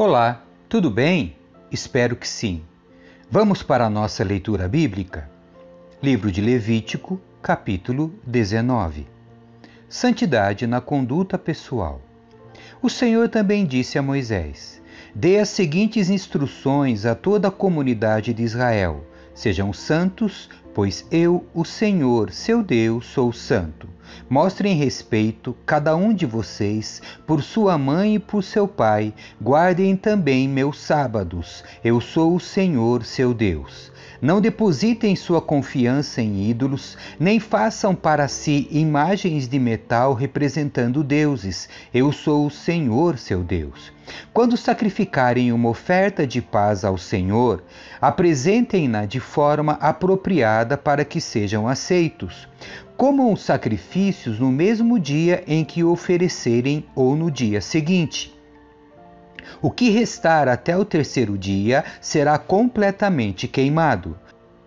Olá, tudo bem? Espero que sim. Vamos para a nossa leitura bíblica? Livro de Levítico, capítulo 19. Santidade na conduta pessoal. O Senhor também disse a Moisés: Dê as seguintes instruções a toda a comunidade de Israel: Sejam santos, pois eu, o Senhor, seu Deus, sou santo. Mostrem respeito, cada um de vocês, por sua mãe e por seu pai. Guardem também meus sábados. Eu sou o Senhor, seu Deus. Não depositem sua confiança em ídolos, nem façam para si imagens de metal representando deuses. Eu sou o Senhor, seu Deus. Quando sacrificarem uma oferta de paz ao Senhor, apresentem-na de forma apropriada para que sejam aceitos. Comam os sacrifícios no mesmo dia em que oferecerem ou no dia seguinte. O que restar até o terceiro dia será completamente queimado.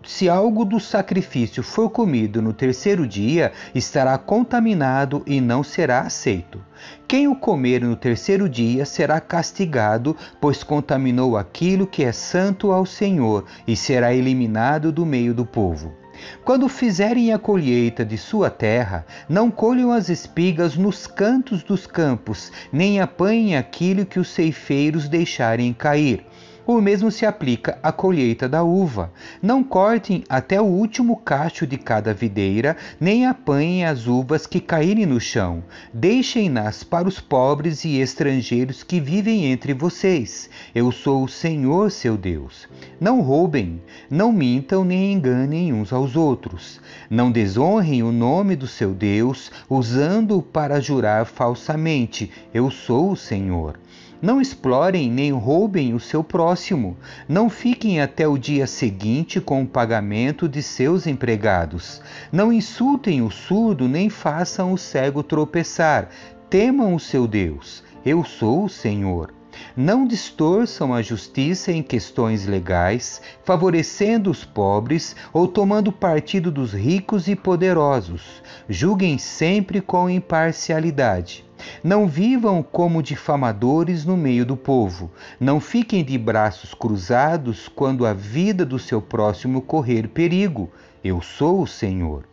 Se algo do sacrifício for comido no terceiro dia, estará contaminado e não será aceito. Quem o comer no terceiro dia será castigado, pois contaminou aquilo que é santo ao Senhor, e será eliminado do meio do povo. Quando fizerem a colheita de sua terra, não colham as espigas nos cantos dos campos, nem apanhem aquilo que os ceifeiros deixarem cair o mesmo se aplica à colheita da uva. Não cortem até o último cacho de cada videira, nem apanhem as uvas que caírem no chão. Deixem-nas para os pobres e estrangeiros que vivem entre vocês. Eu sou o Senhor seu Deus. Não roubem, não mintam nem enganem uns aos outros. Não desonrem o nome do seu Deus, usando-o para jurar falsamente. Eu sou o Senhor. Não explorem nem roubem o seu próximo. Não fiquem até o dia seguinte com o pagamento de seus empregados. Não insultem o surdo nem façam o cego tropeçar. Temam o seu Deus. Eu sou o Senhor. Não distorçam a justiça em questões legais, favorecendo os pobres ou tomando partido dos ricos e poderosos. Julguem sempre com imparcialidade. Não vivam como difamadores no meio do povo. Não fiquem de braços cruzados quando a vida do seu próximo correr perigo. Eu sou o Senhor.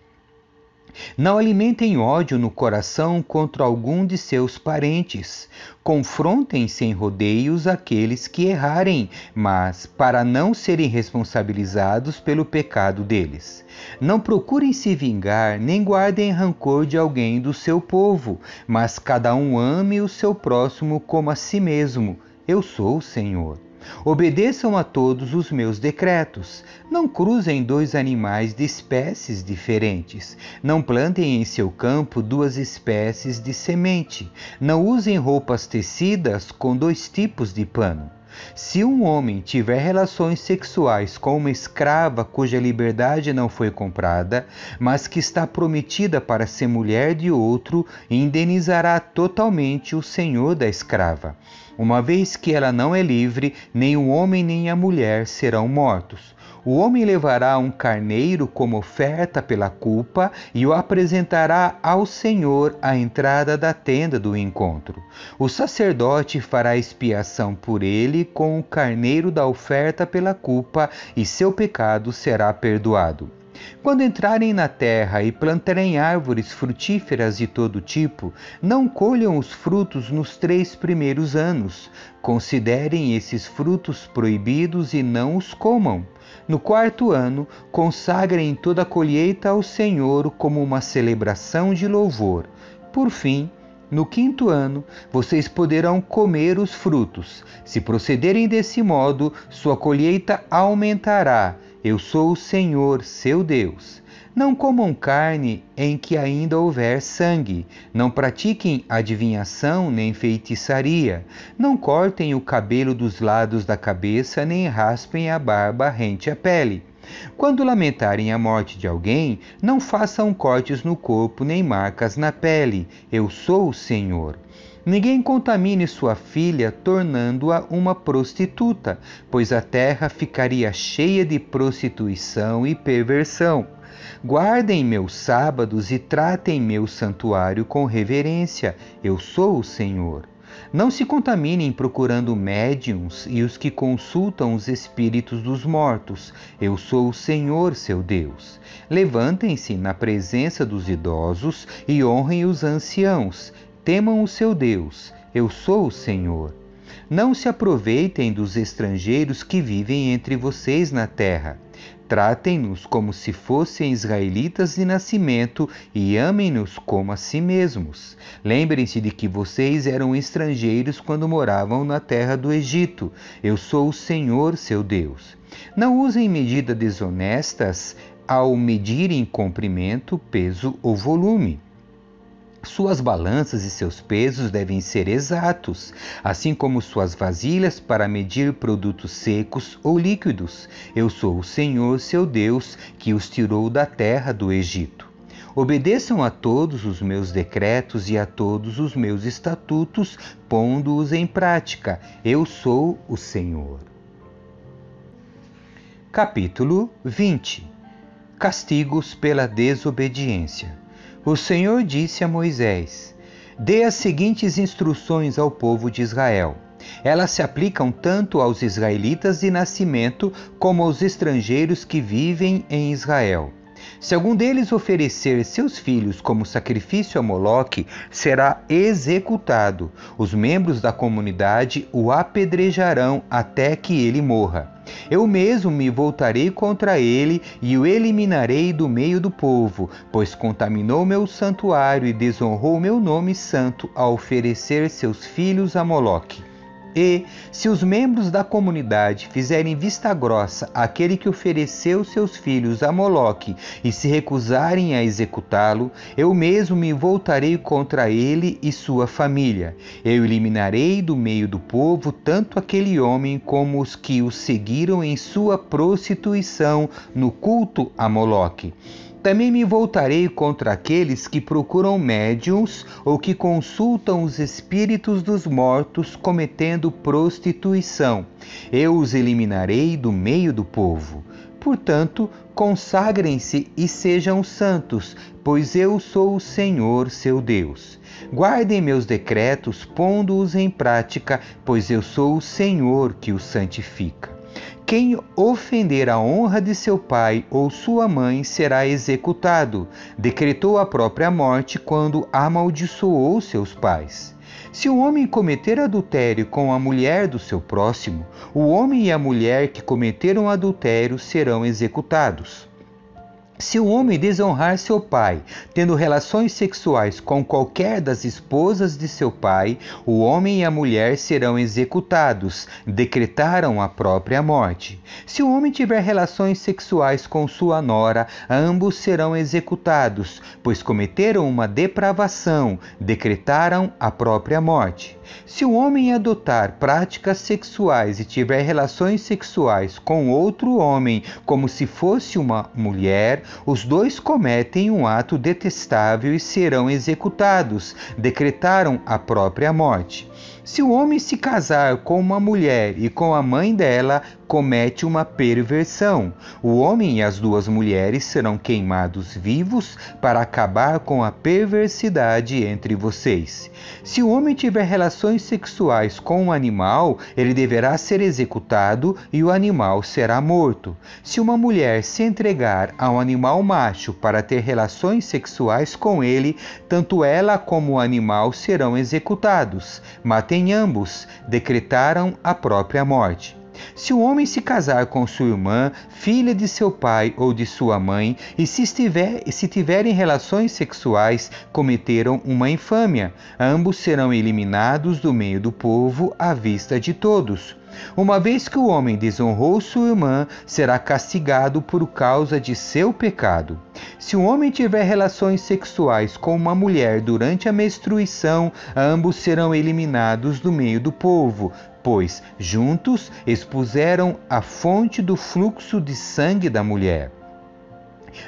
Não alimentem ódio no coração contra algum de seus parentes. Confrontem sem rodeios aqueles que errarem, mas para não serem responsabilizados pelo pecado deles. Não procurem se vingar, nem guardem rancor de alguém do seu povo, mas cada um ame o seu próximo como a si mesmo. Eu sou o Senhor. Obedeçam a todos os meus decretos. Não cruzem dois animais de espécies diferentes. Não plantem em seu campo duas espécies de semente. Não usem roupas tecidas com dois tipos de pano. Se um homem tiver relações sexuais com uma escrava cuja liberdade não foi comprada, mas que está prometida para ser mulher de outro, indenizará totalmente o senhor da escrava. Uma vez que ela não é livre, nem o homem nem a mulher serão mortos. O homem levará um carneiro como oferta pela culpa e o apresentará ao Senhor à entrada da tenda do encontro. O sacerdote fará expiação por ele com o carneiro da oferta pela culpa e seu pecado será perdoado. Quando entrarem na terra e plantarem árvores frutíferas de todo tipo, não colham os frutos nos três primeiros anos. Considerem esses frutos proibidos e não os comam. No quarto ano, consagrem toda a colheita ao Senhor como uma celebração de louvor. Por fim, no quinto ano, vocês poderão comer os frutos. Se procederem desse modo, sua colheita aumentará. Eu sou o Senhor, seu Deus. Não comam carne em que ainda houver sangue. Não pratiquem adivinhação nem feitiçaria. Não cortem o cabelo dos lados da cabeça, nem raspem a barba rente à pele. Quando lamentarem a morte de alguém, não façam cortes no corpo nem marcas na pele. Eu sou o Senhor. Ninguém contamine sua filha, tornando-a uma prostituta, pois a terra ficaria cheia de prostituição e perversão. Guardem meus sábados e tratem meu santuário com reverência. Eu sou o Senhor. Não se contaminem procurando médiums e os que consultam os espíritos dos mortos. Eu sou o Senhor, seu Deus. Levantem-se na presença dos idosos e honrem os anciãos. Temam o seu Deus. Eu sou o Senhor. Não se aproveitem dos estrangeiros que vivem entre vocês na terra. Tratem-nos como se fossem israelitas de nascimento e amem-nos como a si mesmos. Lembrem-se de que vocês eram estrangeiros quando moravam na terra do Egito. Eu sou o Senhor, seu Deus. Não usem medidas desonestas ao medirem comprimento, peso ou volume. Suas balanças e seus pesos devem ser exatos, assim como suas vasilhas para medir produtos secos ou líquidos. Eu sou o Senhor, seu Deus, que os tirou da terra do Egito. Obedeçam a todos os meus decretos e a todos os meus estatutos, pondo-os em prática. Eu sou o Senhor. Capítulo 20 Castigos pela desobediência. O Senhor disse a Moisés: Dê as seguintes instruções ao povo de Israel. Elas se aplicam tanto aos israelitas de nascimento como aos estrangeiros que vivem em Israel. Se algum deles oferecer seus filhos como sacrifício a Moloque, será executado. Os membros da comunidade o apedrejarão até que ele morra. Eu mesmo me voltarei contra ele e o eliminarei do meio do povo, pois contaminou meu santuário e desonrou meu nome santo ao oferecer seus filhos a Moloque. E, se os membros da comunidade fizerem vista grossa àquele que ofereceu seus filhos a Moloque e se recusarem a executá-lo, eu mesmo me voltarei contra ele e sua família. Eu eliminarei do meio do povo tanto aquele homem como os que o seguiram em sua prostituição no culto a Moloque. Também me voltarei contra aqueles que procuram médiums ou que consultam os espíritos dos mortos cometendo prostituição. Eu os eliminarei do meio do povo. Portanto, consagrem-se e sejam santos, pois eu sou o Senhor, seu Deus. Guardem meus decretos, pondo-os em prática, pois eu sou o Senhor que os santifica. Quem ofender a honra de seu pai ou sua mãe será executado. Decretou a própria morte quando amaldiçoou seus pais. Se o homem cometer adultério com a mulher do seu próximo, o homem e a mulher que cometeram adultério serão executados. Se o homem desonrar seu pai, tendo relações sexuais com qualquer das esposas de seu pai, o homem e a mulher serão executados, decretaram a própria morte. Se o homem tiver relações sexuais com sua nora, ambos serão executados, pois cometeram uma depravação, decretaram a própria morte. Se o homem adotar práticas sexuais e tiver relações sexuais com outro homem, como se fosse uma mulher, os dois cometem um ato detestável e serão executados, decretaram a própria morte. Se o homem se casar com uma mulher e com a mãe dela, comete uma perversão. O homem e as duas mulheres serão queimados vivos para acabar com a perversidade entre vocês. Se o homem tiver relações sexuais com um animal, ele deverá ser executado e o animal será morto. Se uma mulher se entregar a um animal macho para ter relações sexuais com ele, tanto ela como o animal serão executados. Matem ambos, decretaram a própria morte. Se o homem se casar com sua irmã, filha de seu pai ou de sua mãe, e se, estiver, se tiverem relações sexuais, cometeram uma infâmia. Ambos serão eliminados do meio do povo à vista de todos. Uma vez que o homem desonrou sua irmã, será castigado por causa de seu pecado. Se o homem tiver relações sexuais com uma mulher durante a menstruação, ambos serão eliminados do meio do povo, pois juntos expuseram a fonte do fluxo de sangue da mulher.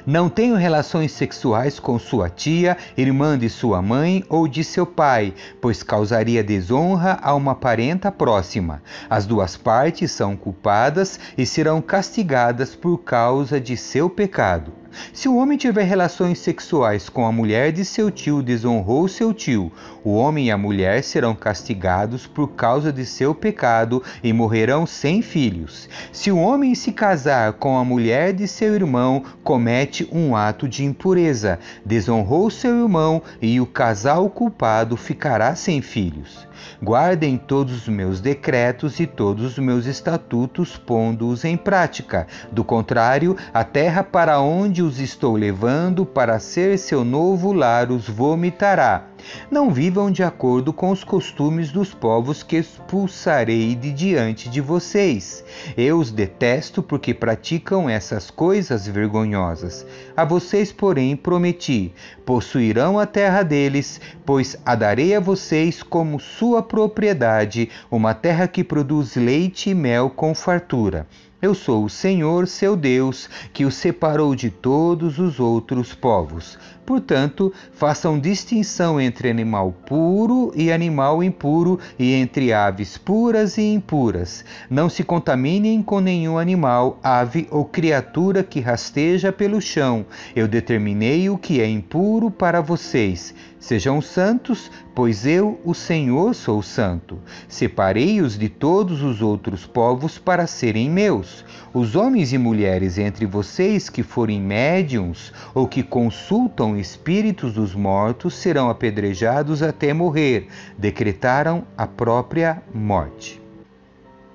Não tenho relações sexuais com sua tia, irmã de sua mãe ou de seu pai, pois causaria desonra a uma parenta próxima. As duas partes são culpadas e serão castigadas por causa de seu pecado. Se o homem tiver relações sexuais com a mulher de seu tio, desonrou seu tio. O homem e a mulher serão castigados por causa de seu pecado e morrerão sem filhos. Se o homem se casar com a mulher de seu irmão, comete um ato de impureza, desonrou seu irmão e o casal culpado ficará sem filhos. Guardem todos os meus decretos e todos os meus estatutos, pondo-os em prática. Do contrário, a terra para onde os estou levando para ser seu novo lar os vomitará não vivam de acordo com os costumes dos povos que expulsarei de diante de vocês. Eu os detesto porque praticam essas coisas vergonhosas. A vocês, porém, prometi: possuirão a terra deles, pois a darei a vocês como sua propriedade, uma terra que produz leite e mel com fartura. Eu sou o Senhor, seu Deus, que o separou de todos os outros povos. Portanto, façam distinção entre animal puro e animal impuro, e entre aves puras e impuras. Não se contaminem com nenhum animal, ave ou criatura que rasteja pelo chão. Eu determinei o que é impuro para vocês. Sejam santos, pois eu, o Senhor, sou santo. Separei-os de todos os outros povos para serem meus. Os homens e mulheres entre vocês que forem médiums ou que consultam espíritos dos mortos serão apedrejados até morrer. Decretaram a própria morte.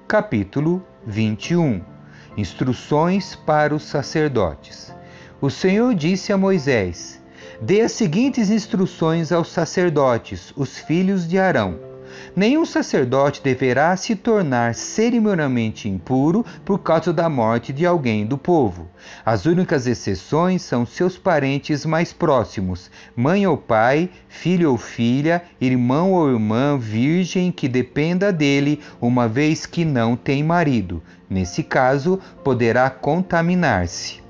Capítulo 21 Instruções para os sacerdotes. O Senhor disse a Moisés: Dê as seguintes instruções aos sacerdotes, os filhos de Arão. Nenhum sacerdote deverá se tornar cerimonialmente impuro por causa da morte de alguém do povo. As únicas exceções são seus parentes mais próximos, mãe ou pai, filho ou filha, irmão ou irmã virgem que dependa dele, uma vez que não tem marido. Nesse caso, poderá contaminar-se.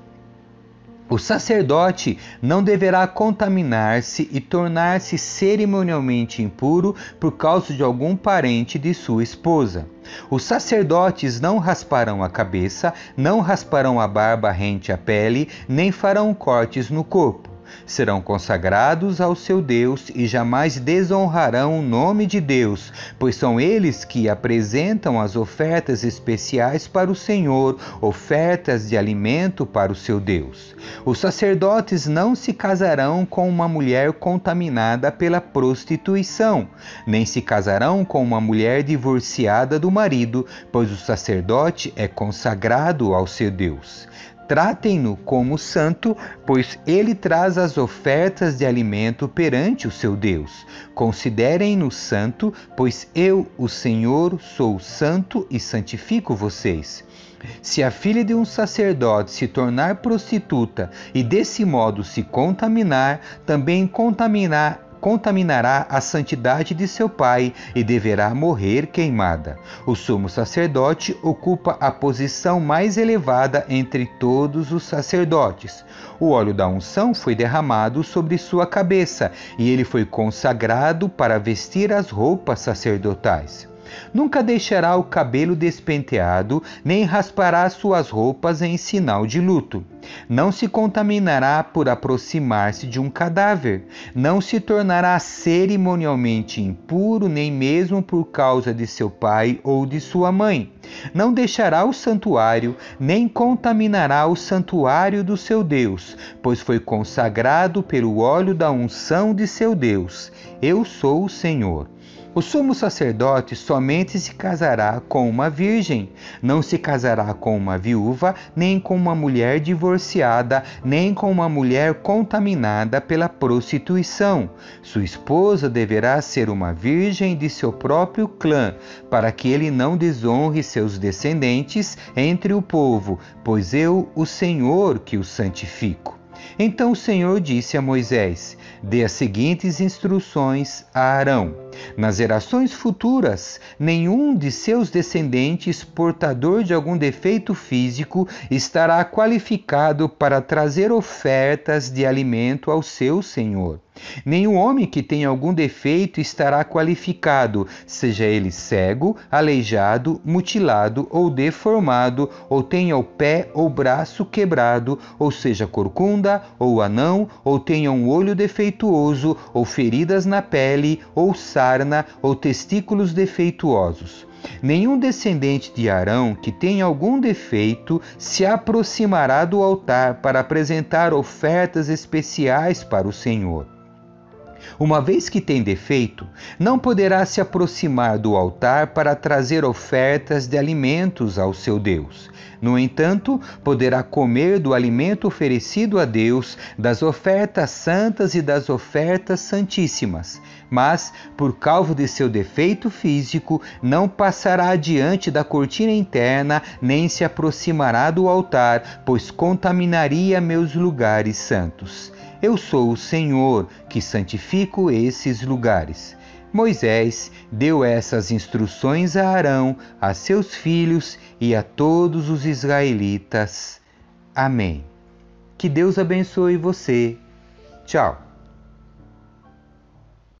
O sacerdote não deverá contaminar-se e tornar-se cerimonialmente impuro por causa de algum parente de sua esposa. Os sacerdotes não rasparão a cabeça, não rasparão a barba rente à pele, nem farão cortes no corpo serão consagrados ao seu Deus e jamais desonrarão o nome de Deus, pois são eles que apresentam as ofertas especiais para o Senhor, ofertas de alimento para o seu Deus. Os sacerdotes não se casarão com uma mulher contaminada pela prostituição, nem se casarão com uma mulher divorciada do marido, pois o sacerdote é consagrado ao seu Deus. Tratem-no como santo, pois ele traz as ofertas de alimento perante o seu Deus. Considerem-no santo, pois eu, o Senhor, sou santo e santifico vocês. Se a filha de um sacerdote se tornar prostituta e desse modo se contaminar, também contaminar contaminará a santidade de seu pai e deverá morrer queimada. O sumo sacerdote ocupa a posição mais elevada entre todos os sacerdotes. O óleo da unção foi derramado sobre sua cabeça e ele foi consagrado para vestir as roupas sacerdotais. Nunca deixará o cabelo despenteado, nem raspará suas roupas em sinal de luto. Não se contaminará por aproximar-se de um cadáver. Não se tornará cerimonialmente impuro, nem mesmo por causa de seu pai ou de sua mãe. Não deixará o santuário, nem contaminará o santuário do seu Deus, pois foi consagrado pelo óleo da unção de seu Deus. Eu sou o Senhor. O sumo sacerdote somente se casará com uma virgem, não se casará com uma viúva, nem com uma mulher divorciada, nem com uma mulher contaminada pela prostituição. Sua esposa deverá ser uma virgem de seu próprio clã, para que ele não desonre seus descendentes entre o povo, pois eu, o Senhor, que o santifico. Então o Senhor disse a Moisés: Dê as seguintes instruções a Arão Nas gerações futuras, nenhum de seus descendentes portador de algum defeito físico estará qualificado para trazer ofertas de alimento ao seu Senhor. Nenhum homem que tenha algum defeito estará qualificado, seja ele cego, aleijado, mutilado ou deformado, ou tenha o pé ou braço quebrado, ou seja corcunda ou anão, ou tenha um olho defeituoso, ou feridas na pele, ou sarna, ou testículos defeituosos. Nenhum descendente de Arão que tenha algum defeito se aproximará do altar para apresentar ofertas especiais para o Senhor. Uma vez que tem defeito, não poderá se aproximar do altar para trazer ofertas de alimentos ao seu Deus. No entanto, poderá comer do alimento oferecido a Deus, das ofertas santas e das ofertas santíssimas. Mas, por causa de seu defeito físico, não passará adiante da cortina interna, nem se aproximará do altar, pois contaminaria meus lugares santos. Eu sou o Senhor que santifico esses lugares. Moisés deu essas instruções a Arão, a seus filhos e a todos os israelitas. Amém. Que Deus abençoe você. Tchau.